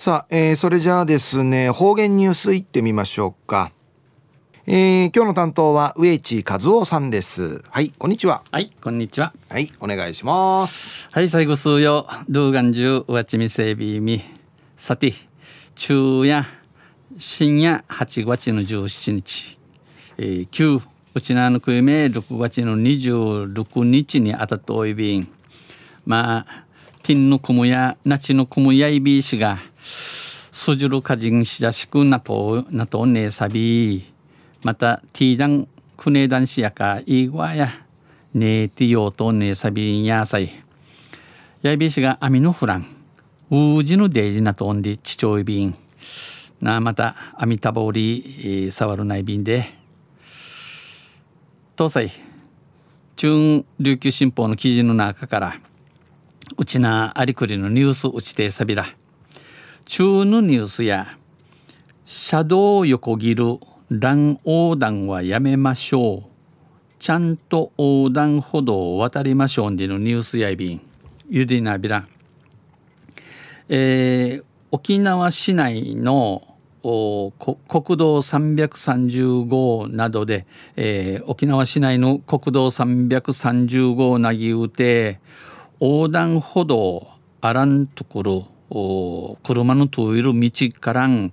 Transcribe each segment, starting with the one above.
さあ、えー、それじゃあですね、方言ニュースいってみましょうか。えー、今日の担当は植地和夫さんです。はい、こんにちは。はい、こんにちは。はい、お願いします。はい、最後数曜、ドゥーガンジュウワチミセビミ、さて、昼夜、深夜8月の17日、えー、旧うちなのくいめ6月の26日にあたとおいびん、まあ、ティンのくむや、なちのくむやいびしが、スジュルカジンシダシクナトナトネサビまたティーダンクネダンシヤカイーワヤネティヨトネサビンヤサイヤイビシがアミノフラン。ウージのデイジナトンディチチョイビンなまたアミタボリ、ー、サワルナイビンで。東西中琉球新報の記事の中からうちなありくりのニュースうちてさびら。中のニュースや、車道横切る乱横断はやめましょう。ちゃんと横断歩道を渡りましょうでのニュースやいびん。ゆでなびら。えー、沖縄市内の国道330号などで、えー、沖縄市内の国道330号なぎうて横断歩道あらんところ車の通る道からん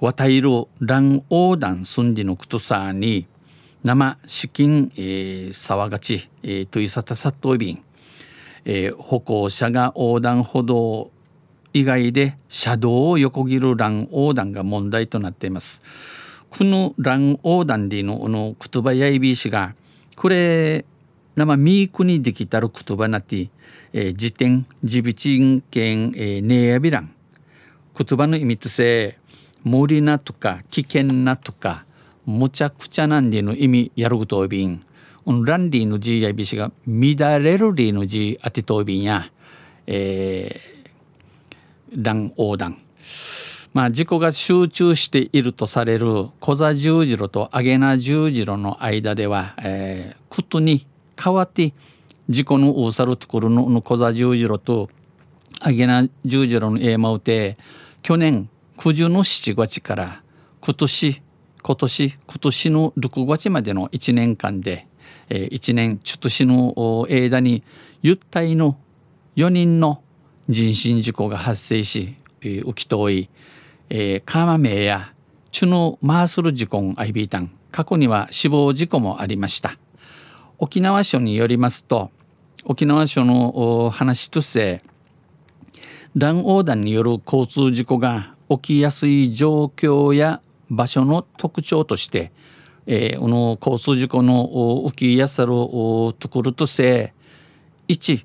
渡る乱横断すんでのくとさに生資金、えー、騒がち、えー、といさたさっといびん、えー、歩行者が横断歩道以外で車道を横切る乱横断が問題となっています。この乱横断でのの言葉やいびしがこれ生ミークにできたる言葉なってえー、辞典自備人権、えー、ネヤビラン言葉の意味とせ無理なとか危険なとかむちゃくちゃなんでの意味やることびんランディの字やびしが乱れるりの字あてとびんや、えー、乱横断まあ、事故が集中しているとされる小座十字路とアゲナ十字路の間では、えー、ことに変わって事故の大猿ところの小座十字路とアゲナ十字路のエーマウテ去年九十の七月から今年今年今年の6月までの1年間で、えー、1年ちょっとしの間にゆったいの4人の人身事故が発生し、えー、浮き遠い、えー、カマメやチュノマースル事故ンアイビータン過去には死亡事故もありました。沖縄署によりますと沖縄署の話として乱横断による交通事故が起きやすい状況や場所の特徴として、えー、この交通事故の起きやすさるところとして1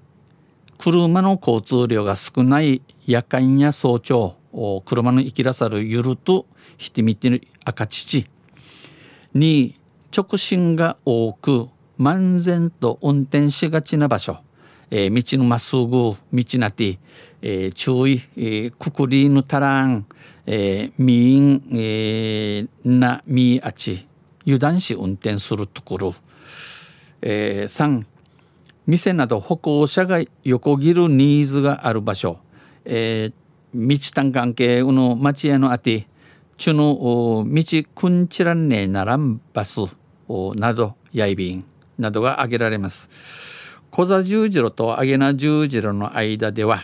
車の交通量が少ない夜間や早朝車の行きらさるゆるとひてみてる赤父2直進が多く漫然と運転しがちな場所、えー、道のまっすぐ道なて、えー、注意、えー、くくりぬたらん、えー、みん、えー、なみあち油断し運転するところ、えー、3店など歩行者が横切るニーズがある場所、えー、道単関係の町屋のあてちゅの道くんちらんねえならんバスなどやいびん。などが挙げられます。小座十字路とアゲナ十字路の間では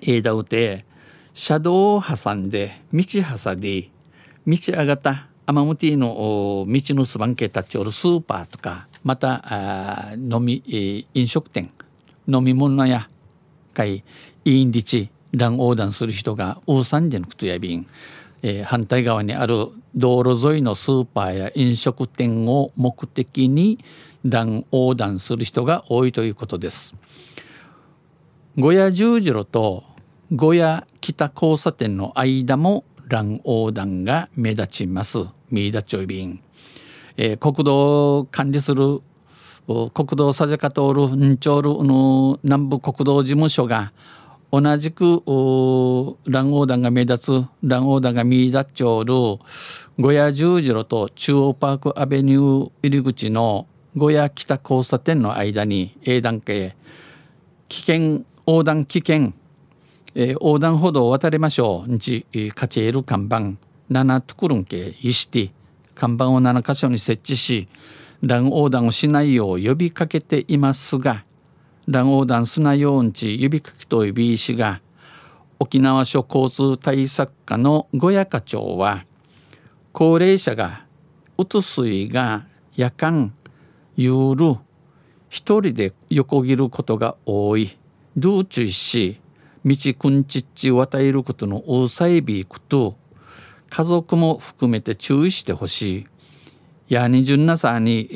枝打て車道を挟んで道挟で道上がったアマムティの道のすばんけたちおるスーパーとかまた飲み飲食店飲み物やかいインディチ乱横断する人が大三時のことやびんえー、反対側にある道路沿いのスーパーや飲食店を目的に乱横断する人が多いということです。小屋十字路と小屋北交差点の間も乱横断が目立ちます。三田町便、えー、国道を管理する国道さじか通るんちょるの南部国道事務所が同じく乱横断が目立つ乱横断が見立っちょる小屋十字路と中央パークアベニュー入り口の小屋北交差点の間に A 段階危険横断危険えー、横断歩道を渡りましょう。んちカチェール看板7トクルンケイシティ看板を7箇所に設置し乱横断をしないよう呼びかけていますが乱横断すなようんち指かきといびいしが沖縄署交通対策課の小谷課長は高齢者がうつ水が夜間夜一人で横切ることが多い道中し道くんちっち渡ることの大さいびくと家族も含めて注意してほしい。やにじゅんなさに、え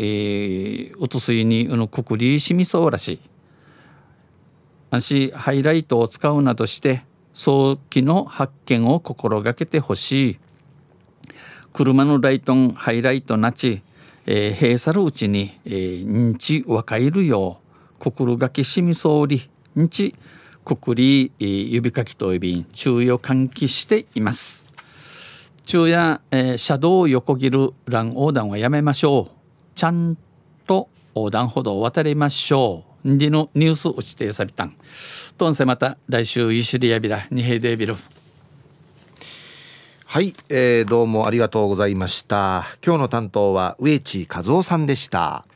ー、うつすいにうのくくりしみそうらしい。ハイライトを使うなどして早期の発見を心がけてほしい。車のライトンハイライトなち、えー、閉鎖るうちに、えー、認知若いるよう心がけしみそうり認知くくり、えー、指かきといびん注意を喚起しています。昼夜、えー、車道を横切る乱横断はやめましょう。ちゃんと横断歩道を渡りましょう。でのニュースを指定されたん。とんせまた来週ゆしりやびらにへでびる。はい、えー、どうもありがとうございました。今日の担当は植地和夫さんでした。